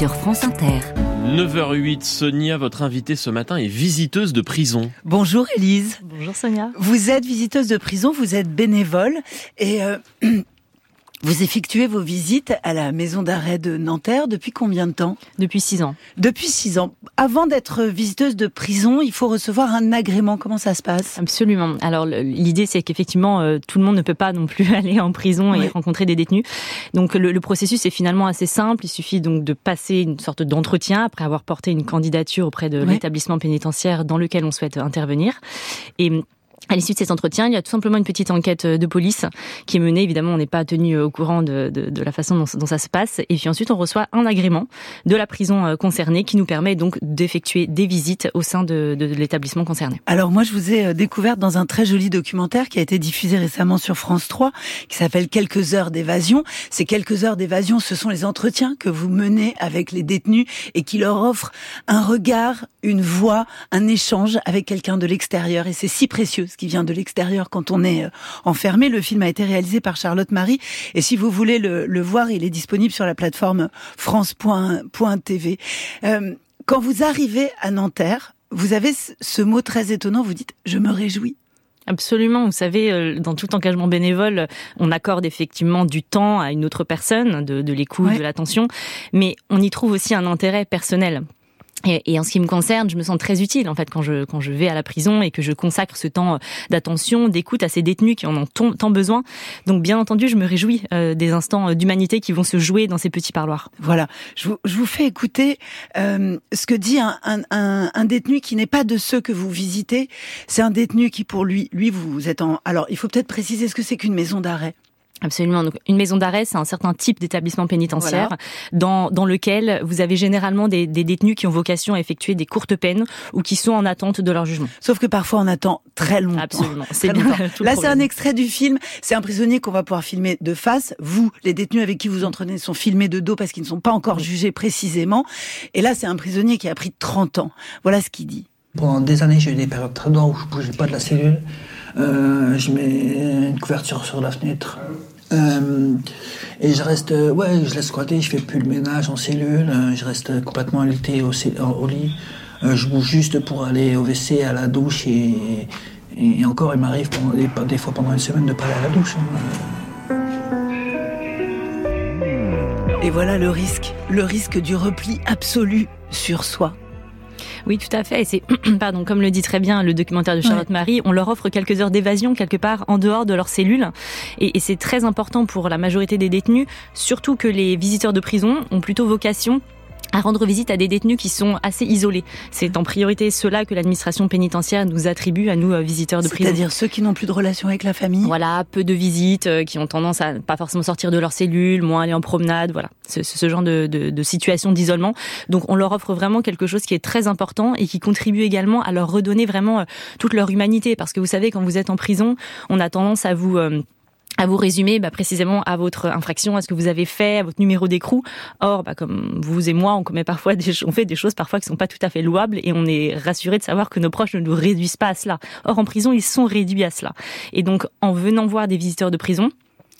sur France Inter. 9h08, Sonia, votre invitée ce matin est visiteuse de prison. Bonjour Elise. Bonjour Sonia. Vous êtes visiteuse de prison, vous êtes bénévole et euh, Vous effectuez vos visites à la maison d'arrêt de Nanterre depuis combien de temps? Depuis six ans. Depuis six ans. Avant d'être visiteuse de prison, il faut recevoir un agrément. Comment ça se passe? Absolument. Alors l'idée, c'est qu'effectivement, euh, tout le monde ne peut pas non plus aller en prison et rencontrer des détenus. Donc le, le, processus est finalement assez simple. Il suffit donc de passer une sorte d'entretien après avoir porté une candidature auprès de l'établissement pénitentiaire dans lequel on souhaite intervenir. Et à l'issue de cet entretien, il y a tout simplement une petite enquête euh, de police qui est menée. Évidemment, on n'est pas tenu euh, au courant de, de, de la façon dont, ça se passe. Et puis ensuite, on reçoit un agrément de la prison euh, concernée qui nous permet donc d'effectuer des visites au sein de, de l'établissement concerné. Alors moi, je vous ai découvert dans un très joli documentaire qui a été diffusé récemment sur France 3, qui s'appelle Quelques heures d'évasion. Ces quelques heures d'évasion, ce sont les entretiens que vous menez avec les détenus et qui leur offrent un regard, une voix, un échange avec quelqu'un de l'extérieur. Et c'est si précieux qui vient de l'extérieur quand on est euh, enfermé. Le film a été réalisé par Charlotte Marie. Et si vous voulez le, le voir, il est disponible sur la plateforme France.tv. Euh, quand vous arrivez à Nanterre, vous avez ce mot très étonnant, vous dites ⁇ je me réjouis ⁇ Absolument. Vous savez, euh, dans tout engagement bénévole, on accorde effectivement du temps à une autre personne, de, de l'écoute, ouais. de l'attention, mais on y trouve aussi un intérêt personnel. Et, en ce qui me concerne, je me sens très utile en fait quand je quand je vais à la prison et que je consacre ce temps d'attention, d'écoute à ces détenus qui en ont tant besoin. Donc bien entendu, je me réjouis euh, des instants d'humanité qui vont se jouer dans ces petits parloirs. Voilà, je vous, je vous fais écouter euh, ce que dit un, un, un détenu qui n'est pas de ceux que vous visitez. C'est un détenu qui pour lui, lui vous êtes en. Alors il faut peut-être préciser ce que c'est qu'une maison d'arrêt. Absolument. Donc, une maison d'arrêt, c'est un certain type d'établissement pénitentiaire voilà. dans, dans lequel vous avez généralement des, des, détenus qui ont vocation à effectuer des courtes peines ou qui sont en attente de leur jugement. Sauf que parfois on attend très longtemps. Absolument. C'est bien. Là, c'est un extrait du film. C'est un prisonnier qu'on va pouvoir filmer de face. Vous, les détenus avec qui vous entraînez, sont filmés de dos parce qu'ils ne sont pas encore jugés précisément. Et là, c'est un prisonnier qui a pris 30 ans. Voilà ce qu'il dit. Pendant des années, j'ai eu des périodes très dures où je bougeais pas de la cellule. Euh, je mets une couverture sur la fenêtre. Euh, et je reste, ouais, je laisse squatter, je fais plus le ménage en cellule, euh, je reste complètement alité au, lit. Euh, je bouge juste pour aller au WC, à la douche et, et encore, il m'arrive des, des, fois pendant une semaine de pas aller à la douche. Hein. Et voilà le risque, le risque du repli absolu sur soi. Oui, tout à fait. Et c'est, pardon, comme le dit très bien le documentaire de Charlotte ouais. Marie, on leur offre quelques heures d'évasion quelque part en dehors de leur cellule. Et, et c'est très important pour la majorité des détenus, surtout que les visiteurs de prison ont plutôt vocation à rendre visite à des détenus qui sont assez isolés. C'est en priorité cela que l'administration pénitentiaire nous attribue à nous visiteurs de prison. C'est-à-dire ceux qui n'ont plus de relation avec la famille. Voilà, peu de visites, euh, qui ont tendance à pas forcément sortir de leur cellule, moins aller en promenade, voilà, ce, ce genre de, de, de situation d'isolement. Donc on leur offre vraiment quelque chose qui est très important et qui contribue également à leur redonner vraiment euh, toute leur humanité, parce que vous savez quand vous êtes en prison, on a tendance à vous euh, à vous résumer bah, précisément à votre infraction, à ce que vous avez fait, à votre numéro d'écrou. Or, bah, comme vous et moi, on commet parfois des, on fait des choses parfois qui sont pas tout à fait louables et on est rassuré de savoir que nos proches ne nous réduisent pas à cela. Or, en prison, ils sont réduits à cela. Et donc, en venant voir des visiteurs de prison,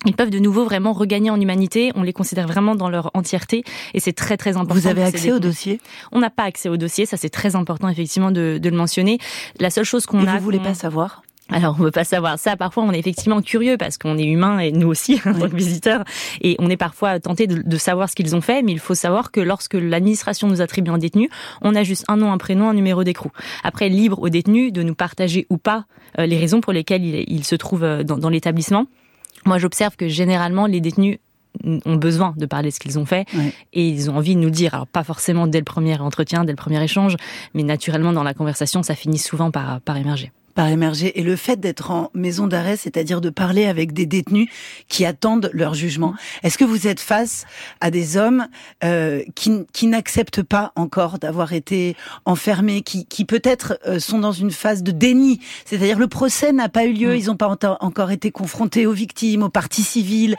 ils peuvent de nouveau vraiment regagner en humanité. On les considère vraiment dans leur entièreté et c'est très très important. Vous avez accès au dossier? On n'a pas accès au dossier, ça c'est très important effectivement de, de, le mentionner. La seule chose qu'on a. Vous voulez pas savoir? Alors, on veut pas savoir ça. Parfois, on est effectivement curieux parce qu'on est humain et nous aussi, en tant que visiteurs. Et on est parfois tenté de, de savoir ce qu'ils ont fait. Mais il faut savoir que lorsque l'administration nous attribue un détenu, on a juste un nom, un prénom, un numéro d'écrou. Après, libre au détenu de nous partager ou pas les raisons pour lesquelles il, il se trouve dans, dans l'établissement. Moi, j'observe que généralement, les détenus ont besoin de parler de ce qu'ils ont fait ouais. et ils ont envie de nous dire, alors pas forcément dès le premier entretien, dès le premier échange, mais naturellement dans la conversation, ça finit souvent par, par émerger. Par émerger. Et le fait d'être en maison d'arrêt, c'est-à-dire de parler avec des détenus qui attendent leur jugement. Est-ce que vous êtes face à des hommes euh, qui, qui n'acceptent pas encore d'avoir été enfermés, qui, qui peut-être euh, sont dans une phase de déni, c'est-à-dire le procès n'a pas eu lieu, ils n'ont pas encore été confrontés aux victimes, aux parties civiles.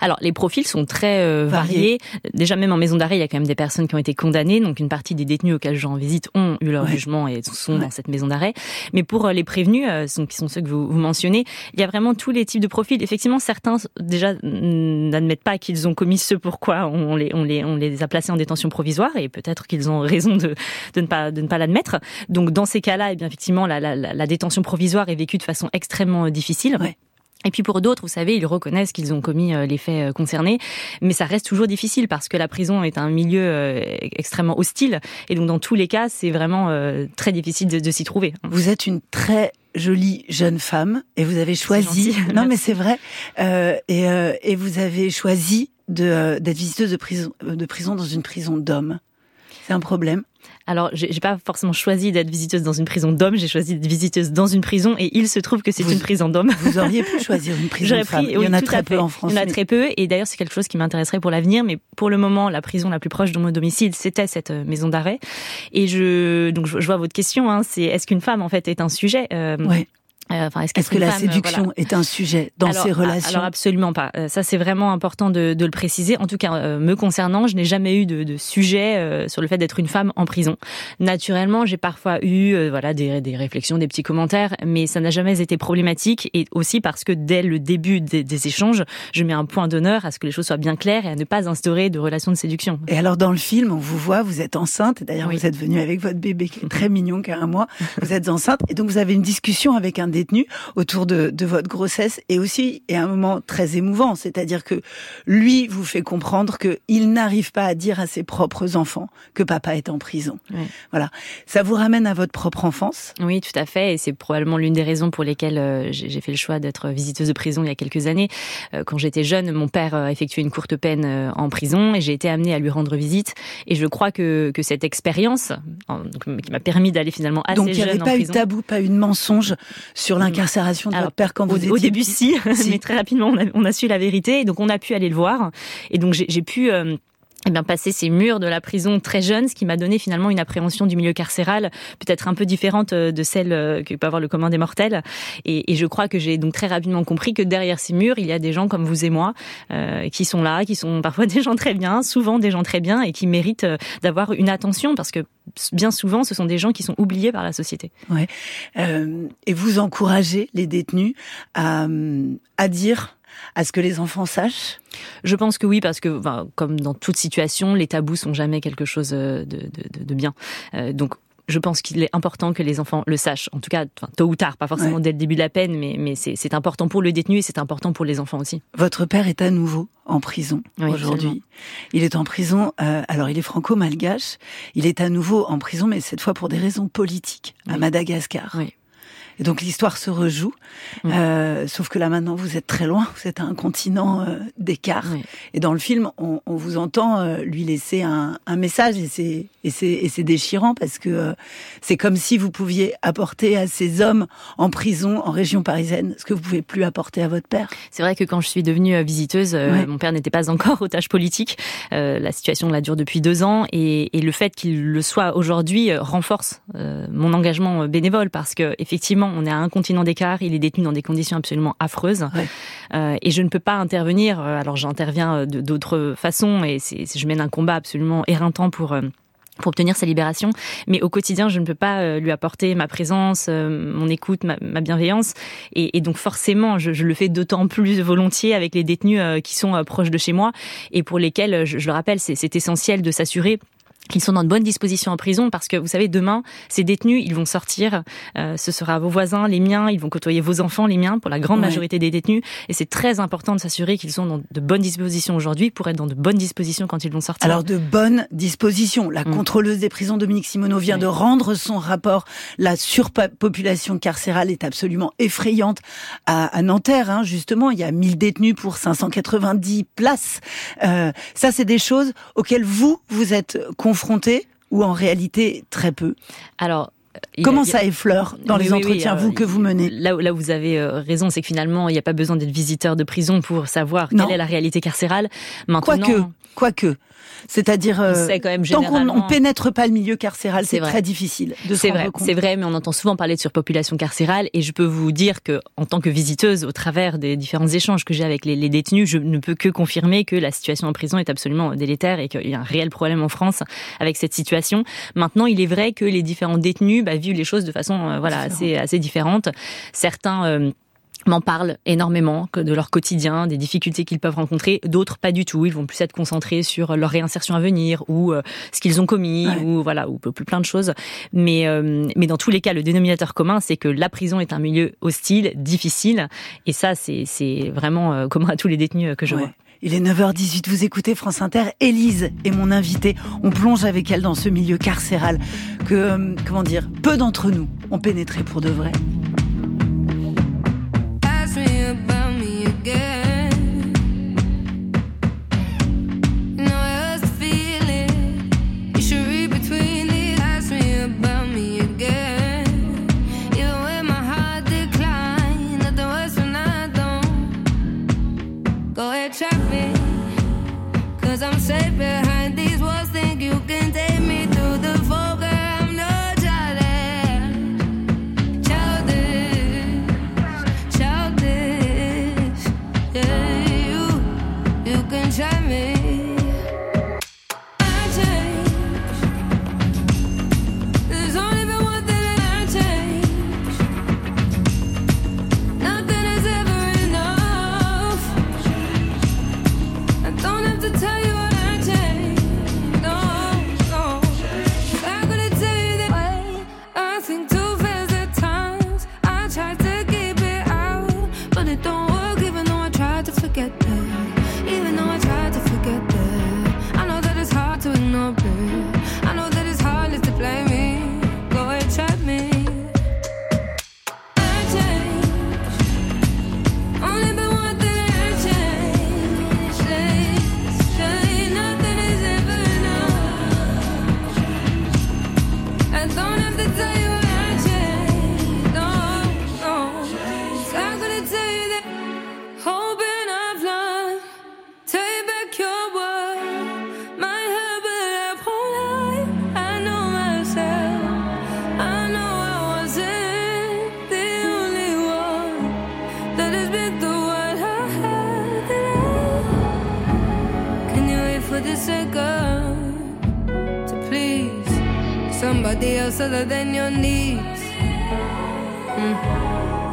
Alors, les profils sont très euh, variés. Déjà, même en maison d'arrêt, il y a quand même des personnes qui ont été condamnées. Donc, une partie des détenus auxquels je rends visite ont eu leur jugement et sont dans cette maison d'arrêt. Mais pour euh, les prévenus, euh, qui sont ceux que vous, vous, mentionnez, il y a vraiment tous les types de profils. Effectivement, certains, déjà, n'admettent pas qu'ils ont commis ce pourquoi on les, on, les, on les a placés en détention provisoire et peut-être qu'ils ont raison de, de ne pas, de ne pas l'admettre. Donc, dans ces cas-là, eh bien, effectivement, la, la, la, détention provisoire est vécue de façon extrêmement difficile. Ouais. Et puis pour d'autres, vous savez, ils reconnaissent qu'ils ont commis euh, les faits euh, concernés, mais ça reste toujours difficile parce que la prison est un milieu euh, extrêmement hostile. Et donc dans tous les cas, c'est vraiment très difficile de, de s'y trouver. Vous êtes une très jolie jeune femme et vous avez choisi. Non, mais c'est vrai. Euh, et, euh, et vous avez choisi de d'être visiteuse de prison, de prison dans une prison d'hommes. C'est un problème alors, j'ai pas forcément choisi d'être visiteuse dans une prison d'hommes, j'ai choisi d'être visiteuse dans une prison et il se trouve que c'est une prison d'hommes. Vous auriez pu choisir une prison de femmes. il y en a très peu en France. Il y en a très peu et d'ailleurs c'est quelque chose qui m'intéresserait pour l'avenir, mais pour le moment, la prison la plus proche de mon domicile, c'était cette euh, maison d'arrêt. Et je, donc je vois votre question, hein, c'est est-ce qu'une femme en fait est un sujet euh, ouais. Euh, enfin, est-ce, que la séduction est un sujet dans ces relations Alors absolument pas. Euh, ça c'est vraiment important de, de, le préciser. En tout cas, euh, me concernant, je n'ai jamais eu de, de sujet sur le fait d'être une femme en prison. Naturellement, j'ai parfois eu voilà des, des, réflexions, des petits commentaires, mais ça n'a jamais été problématique. Et aussi parce que dès le début des, des, échanges, je mets un point d'honneur à ce que les choses soient bien claires et à ne pas instaurer de relations de séduction. Et alors dans le film, on vous voit, vous êtes enceinte. D'ailleurs, vous êtes venue avec votre bébé qui est très mignon, qui a un mois. Vous êtes enceinte et donc vous avez une discussion avec un détenu autour de, de votre grossesse et aussi et un moment très émouvant, c'est-à-dire que lui vous fait comprendre que il n'arrive pas à dire à ses propres enfants que papa est en prison. Oui. Voilà, ça vous ramène à votre propre enfance? Oui, tout à fait, et c'est probablement l'une des raisons pour lesquelles euh, j'ai fait le choix d'être visiteuse de prison il y a quelques années. Euh, quand j'étais jeune, mon père a effectué une courte peine euh, en prison et j'ai été amenée à lui rendre visite. Et je crois que, que cette expérience, qui m'a permis d'aller finalement assez donc, jeune en prison. Donc il n'y avait pas eu tabou, pas eu de mensonge sur l'incarcération de votre père quand vous au, étiez Au début, si, mais très rapidement, on a, on a, su la vérité. Et donc, on a pu aller le voir. Et donc, j'ai pu... Euh, eh bien, passer ces murs de la prison très jeune, ce qui m'a donné finalement une appréhension du milieu carcéral peut-être un peu différente euh, de celle euh, que peut avoir le commun des mortels. Et, je crois que j'ai donc très rapidement compris que derrière ces murs, il y a des gens comme vous et moi euh, qui sont là, qui sont parfois des gens très bien, souvent des gens très bien et qui méritent euh, d'avoir une attention parce que bien souvent, ce sont des gens qui sont oubliés par la société. Ouais. Euh, et vous encouragez les détenus à, à dire à ce que les enfants sachent? Je pense que oui, parce que comme dans toute situation, les tabous sont jamais quelque chose de, de, de bien. Euh, donc je pense qu'il est important que les enfants le sachent. En tout cas, enfin, tôt ou tard, pas forcément ouais. dès le début de la peine, mais, mais c'est important pour le détenu et c'est important pour les enfants aussi. Votre père est à nouveau en prison oui, aujourd'hui. Il est en prison, euh, alors il est franco-malgache, il est à nouveau en prison, mais cette fois pour des raisons politiques, oui. à Madagascar. Oui. Et donc l'histoire se rejoue, mmh. euh, sauf que là maintenant vous êtes très loin, vous êtes à un continent euh, d'écart. Et dans le film, on, on vous entend euh, lui laisser un, un message et c'est et c'est et c'est déchirant parce que euh, c'est comme si vous pouviez apporter à ces hommes en prison en région parisienne ce que vous pouvez plus apporter à votre père. C'est vrai que quand je suis devenue euh, visiteuse, ouais. mon père n'était pas encore otage politique. la situation là dure depuis deux ans et, et le fait qu'il le soit aujourd'hui renforce mon engagement bénévole parce que effectivement on est à un continent d'écart, il est détenu dans des conditions absolument affreuses. Ouais. Euh, et je ne peux pas intervenir, alors j'interviens d'autres façons, et je mène un combat absolument éreintant pour euh, pour obtenir sa libération. Mais au quotidien, je ne peux pas euh, lui apporter ma présence, euh, mon écoute, ma, ma bienveillance. Et, et, donc forcément, je, je le fais d'autant plus volontiers avec les détenus euh, qui sont proches de chez moi et pour lesquels, je, je le rappelle, c'est essentiel de s'assurer qu'ils sont dans de bonnes dispositions en prison parce que vous savez demain ces détenus ils vont sortir euh, ce sera vos voisins les miens ils vont côtoyer vos enfants les miens pour la grande ouais. majorité des détenus. Et c'est très important de s'assurer qu'ils sont dans de bonnes dispositions aujourd'hui pour être dans de bonnes dispositions quand ils vont sortir. Alors de bonnes dispositions. La mmh. contrôleuse des prisons Dominique Simoneau vient oui. de rendre son rapport. La surpopulation carcérale est absolument effrayante à, à Nanterre hein, justement. Il y a 1000 détenus pour 590 places. Euh, ça c'est des choses auxquelles vous vous êtes confrontés confrontés ou en réalité très peu Alors, Comment ça effleure dans les entretiens, vous, que vous menez là, là où vous avez raison, c'est que finalement, il n'y a pas besoin d'être visiteur de prison pour savoir quelle est la réalité carcérale. Maintenant, quoique, quoique. C'est-à-dire, euh, tant qu'on ne pénètre pas le milieu carcéral, c'est très difficile de C'est vrai, c'est vrai, mais on entend souvent parler de surpopulation carcérale, et je peux vous dire que, en tant que visiteuse, au travers des différents échanges que j'ai avec les, les, détenus, je ne peux que confirmer que la situation en prison est absolument délétère et qu'il y a un réel problème en France avec cette situation. Maintenant, il est vrai que les différents détenus bah, vivent les choses de façon, euh, voilà, assez assez différente. Certains euh, m'en parlent énormément de leur quotidien, des difficultés qu'ils peuvent rencontrer. D'autres pas du tout. Ils vont plus être concentrés sur leur réinsertion à venir ou euh, ce qu'ils ont commis ou voilà ou plein de choses. Mais euh, mais dans tous les cas, le dénominateur commun, c'est que la prison est un milieu hostile, difficile. Et ça, c'est c'est vraiment euh, commun à tous les détenus que je vois. Il est 9h18, vous écoutez France Inter. Élise est mon invitée. On plonge avec elle dans ce milieu carcéral que, comment dire, peu d'entre nous ont pénétré pour de vrai.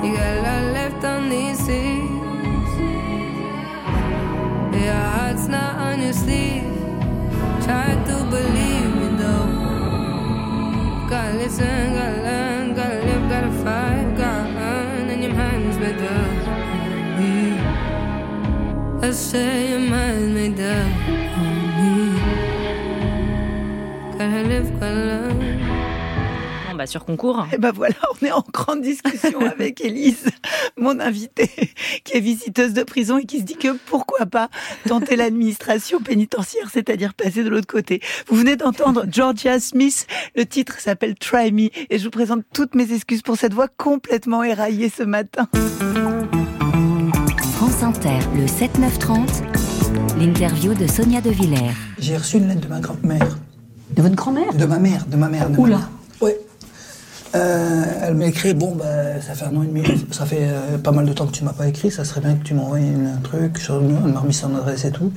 You got a lot left on these seas. Your heart's not on your sleeve. Try to believe me though. Gotta listen, gotta learn, gotta live, gotta fight, gotta and your mind's up. I say your mind's made up. Gotta live, gotta learn. Bah, sur concours. Et ben voilà, on est en grande discussion avec Élise, mon invitée, qui est visiteuse de prison et qui se dit que pourquoi pas tenter l'administration pénitentiaire, c'est-à-dire passer de l'autre côté. Vous venez d'entendre Georgia Smith, le titre s'appelle Try Me, et je vous présente toutes mes excuses pour cette voix complètement éraillée ce matin. France Inter, le 7-9-30, l'interview de Sonia De Villers. J'ai reçu une lettre de ma grand-mère. De votre grand-mère? De ma mère, de ma mère. De Oula. Oui. Euh, elle m'a écrit, bon, bah, ça fait un an et demi, ça fait euh, pas mal de temps que tu m'as pas écrit, ça serait bien que tu m'envoies un truc, elle m'a remis son adresse et tout.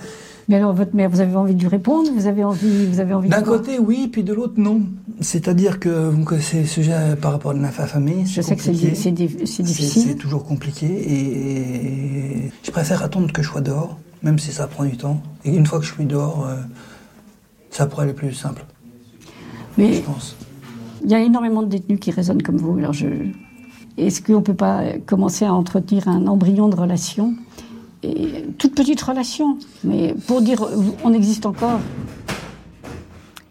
Mais alors, votre mère, vous avez envie de lui répondre Vous avez envie, vous avez envie D'un côté, oui, puis de l'autre, non. C'est-à-dire que c'est sujet par rapport à la famille. Je sais que c'est difficile. C'est toujours compliqué et, je préfère attendre que je sois dehors, même si ça prend du temps. Et une fois que je suis dehors, euh, ça pourrait aller plus simple. Mais je pense. Il y a énormément de détenus qui raisonnent comme vous. Alors je... Est-ce qu'on ne peut pas commencer à entretenir un embryon de relation? Toute petite relation, mais pour dire on existe encore.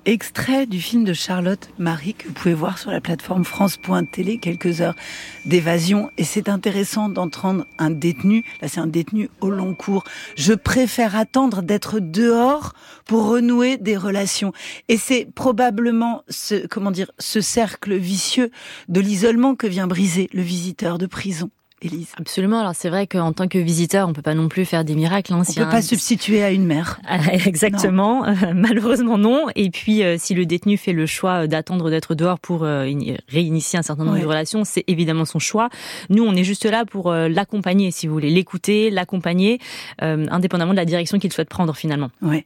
Extrait du film de Charlotte Marie que vous pouvez voir sur la plateforme France.télé, quelques heures d'évasion. Et c'est intéressant d'entendre un détenu, là c'est un détenu au long cours. Je préfère attendre d'être dehors pour renouer des relations. Et c'est probablement ce, comment dire, ce cercle vicieux de l'isolement que vient briser le visiteur de prison. Élise. Absolument. Alors c'est vrai qu'en tant que visiteur, on peut pas non plus faire des miracles. Hein, on ne peut pas substituer à une mère. Ah, exactement. malheureusement non. Et puis euh, si le détenu fait le choix d'attendre d'être dehors pour euh, réinitier un certain nombre de relations, c'est évidemment son choix. Nous, on est juste là pour euh, l'accompagner, si vous voulez, l'écouter, l'accompagner, indépendamment de la direction qu'il souhaite prendre finalement. Ouais.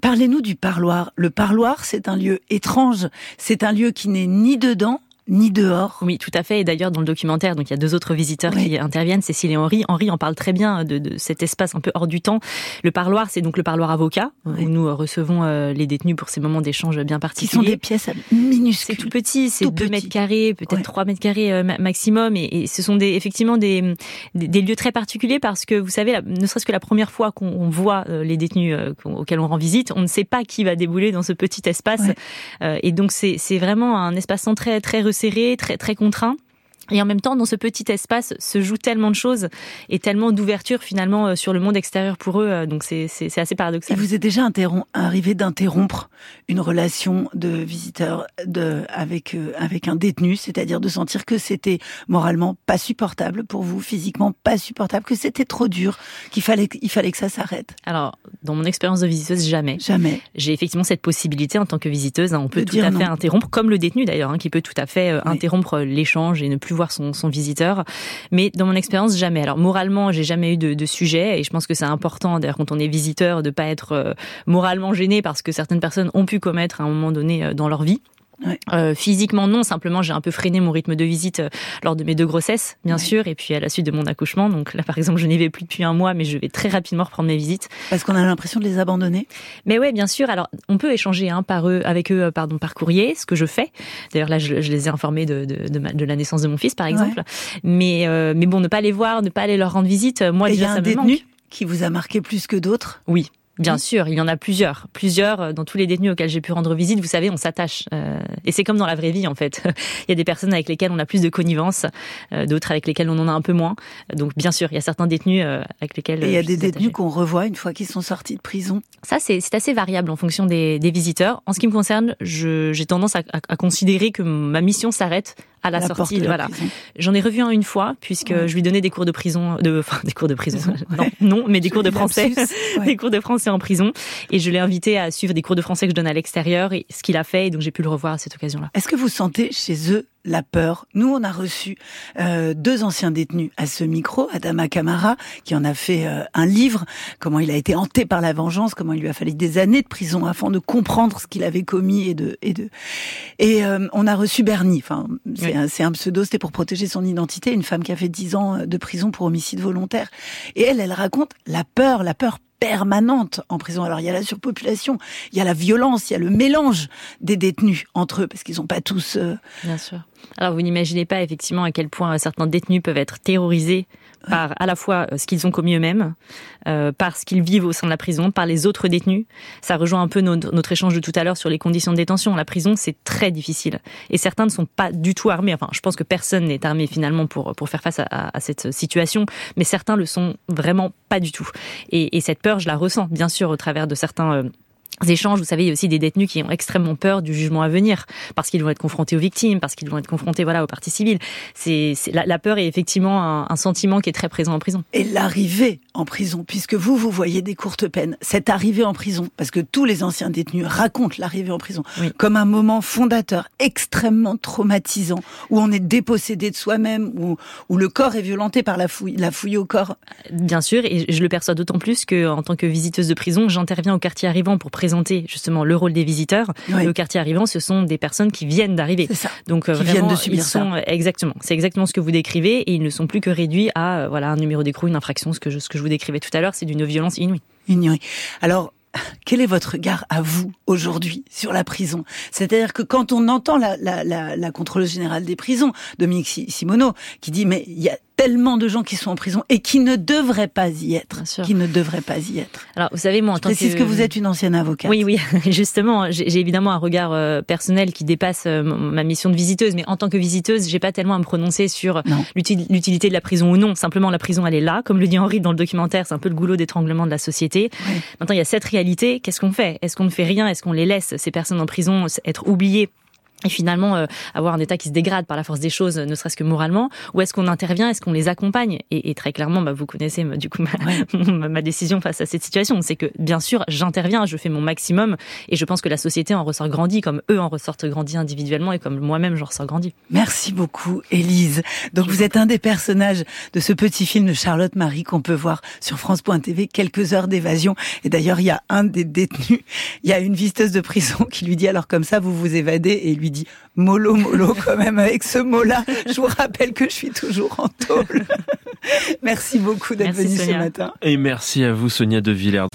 Parlez-nous du parloir. Le parloir, c'est un lieu étrange. C'est un lieu qui n'est ni dedans ni dehors. Oui, tout à fait. Et d'ailleurs, dans le documentaire, donc il y a deux autres visiteurs qui interviennent, Cécile et Henri. Henri en parle très bien de, de, cet espace un peu hors du temps. Le parloir, c'est donc le parloir avocat où nous euh, recevons euh, les détenus pour ces moments d'échange bien particuliers. Qui sont des pièces minuscules. C'est tout petit, c'est 2 mètres carrés, peut-être 3 mètres carrés euh, maximum. Et, et, ce sont des, effectivement des, des, lieux très particuliers parce que vous savez, ne serait-ce que la première fois qu'on voit les détenus auxquels on rend visite, on ne sait pas qui va débouler dans ce petit espace. et donc c'est vraiment un espace très très resserré serré, très très contraint. Et en même temps, dans ce petit espace se jouent tellement de choses et tellement d'ouverture finalement euh, sur le monde extérieur pour eux. Euh, donc c'est assez paradoxal. Il vous est déjà arrivé d'interrompre une relation de visiteur de, avec, euh, avec un détenu, c'est-à-dire de sentir que c'était moralement pas supportable pour vous, physiquement pas supportable, que c'était trop dur, qu'il fallait, il fallait que ça s'arrête? Alors, dans mon expérience de visiteuse, jamais. Jamais. J'ai effectivement cette possibilité en tant que visiteuse. Hein, on peut tout à fait interrompre, comme le détenu d'ailleurs, hein, qui peut tout à fait interrompre l'échange et ne plus son, visiteur. Mais dans mon expérience, jamais. Alors moralement, j'ai jamais eu de, de, sujet et je pense que c'est important, d'ailleurs, quand on est visiteur, de pas être euh, moralement gêné parce que certaines personnes ont pu commettre à un moment donné euh, dans leur vie. Euh, physiquement non, simplement j'ai un peu freiné mon rythme de visite euh, lors de mes deux grossesses, bien sûr, et puis à la suite de mon accouchement. Donc là, par exemple, je n'y vais plus depuis un mois, mais je vais très rapidement reprendre mes visites. Parce qu'on a l'impression de les abandonner. Mais ouais, bien sûr. Alors, on peut échanger hein, par eux, avec eux, euh, pardon, par courrier, ce que je fais. D'ailleurs, là, je, les ai informés de, de, de, la naissance de mon fils, par exemple. Mais, mais bon, ne pas les voir, ne pas aller leur rendre visite. Moi, et déjà, y a un détenu qui vous a marqué plus que d'autres? Oui, Bien sûr, il y en a plusieurs, plusieurs euh, dans tous les détenus auxquels j'ai pu rendre visite. Vous savez, on s'attache, euh, et c'est comme dans la vraie vie en fait. il y a des personnes avec lesquelles on a plus de connivence, euh, d'autres avec lesquelles on en a un peu moins. Donc bien sûr, il y a certains détenus avec lesquels. Et il y a des détenus qu'on revoit une fois qu'ils sont sortis de prison. Ça, c'est assez variable en fonction des, des, visiteurs. En ce qui me concerne, j'ai tendance à, à, considérer que ma mission s'arrête à la, sortie. Voilà. J'en ai revu un une fois puisque je lui donnais des cours de prison, de, enfin des cours de prison. non, non, mais des cours de français, des cours de français en prison. Et je l'ai invité à suivre des cours de français que je donne à l'extérieur et ce qu'il a fait. Et donc j'ai pu le revoir à cette occasion-là. Est-ce que vous sentez chez eux la peur. Nous, on a reçu euh, deux anciens détenus à ce micro, Adama Kamara, qui en a fait euh, un livre, comment il a été hanté par la vengeance, comment il lui a fallu des années de prison afin de comprendre ce qu'il avait commis et de et de et euh, on a reçu Bernie. Enfin, c'est un, un, pseudo, c'était pour protéger son identité, une femme qui a fait dix ans de prison pour homicide volontaire. Et elle, elle raconte la peur, la peur permanente en prison. Alors il y a la surpopulation, il y a la violence, il y a le mélange des détenus entre eux, parce qu'ils sont pas tous... Euh, Bien sûr. Alors vous n'imaginez pas effectivement à quel point certains détenus peuvent être terrorisés par à la fois euh, ce qu'ils ont commis eux-mêmes, euh, par ce qu'ils vivent au sein de la prison, par les autres détenus. Ça rejoint un peu notre, notre échange de tout à l'heure sur les conditions de détention. La prison, c'est très difficile. Et certains ne sont pas du tout armés. Enfin, je pense que personne n'est armé finalement pour, pour faire face à, à, cette situation, mais certains le sont vraiment pas du tout. Et, et cette peur, je la ressens, bien sûr, au travers de certains... Euh, échanges, vous savez, il y a aussi des détenus qui ont extrêmement peur du jugement à venir parce qu'ils vont être confrontés aux victimes, parce qu'ils vont être confrontés voilà aux parties civiles. C'est la, la, peur est effectivement un, un, sentiment qui est très présent en prison. Et l'arrivée en prison, puisque vous vous voyez des courtes peines, cette arrivée en prison, parce que tous les anciens détenus racontent l'arrivée en prison comme un moment fondateur extrêmement traumatisant où on est dépossédé de soi-même, où, où le corps est violenté par la fouille, la fouille au corps. Bien sûr, et je le perçois d'autant plus que en tant que visiteuse de prison, j'interviens au quartier arrivant pour présenter justement le rôle des visiteurs. Le quartier arrivant, ce sont des personnes qui viennent d'arriver. Donc qui viennent de subir ils sont ça. exactement. C'est exactement ce que vous décrivez et ils ne sont plus que réduits à euh, voilà un numéro d'écrou, une infraction. Ce que je, ce que je vous décrivais tout à l'heure, c'est d'une violence inouïe. Inouïe. Alors quel est votre regard à vous aujourd'hui sur la prison? C'est-à-dire que quand on entend la, la, la, la contrôleuse générale des prisons, Dominique Simoneau, qui dit mais il y a tellement de gens qui sont en prison et qui ne devraient pas y être, qui ne devraient pas y être. Alors, vous savez, moi, en Je tant précise que... vous êtes une ancienne avocate. Oui, oui, justement, j'ai évidemment un regard euh, personnel qui dépasse euh, ma mission de visiteuse, mais en tant que visiteuse, j'ai pas tellement à me prononcer sur l'utilité de la prison ou non. Simplement, la prison, elle est là, comme le dit Henri dans le documentaire, c'est un peu le goulot d'étranglement de la société. Maintenant, il y a cette réalité. Qu'est-ce qu'on fait? Est-ce qu'on ne fait rien? Est-ce qu'on les laisse ces personnes en prison être oubliées? Et finalement euh, avoir un état qui se dégrade par la force des choses, ne serait-ce que moralement, ou est-ce qu'on intervient, est-ce qu'on les accompagne? Et, et très clairement, bah, vous connaissez euh, du coup ma, décision face à cette situation, c'est que bien sûr j'interviens, je fais mon maximum, et je pense que la société en ressort grandie, comme eux en ressortent grandis individuellement, et comme moi-même j'en ressors grandi. Merci beaucoup, Élise. Donc vous êtes un des personnages de ce petit film de Charlotte Marie qu'on peut voir sur France.tv, quelques heures d'évasion. Et d'ailleurs, il y a un des détenus, il y a une visiteuse de prison qui lui dit alors comme ça, vous vous évadez, et il lui dit mollo mollo quand même avec ce mot-là. Je vous rappelle que je suis toujours en tôle. Merci beaucoup d'être venu ce matin. Et merci à vous, Sonia De Villers.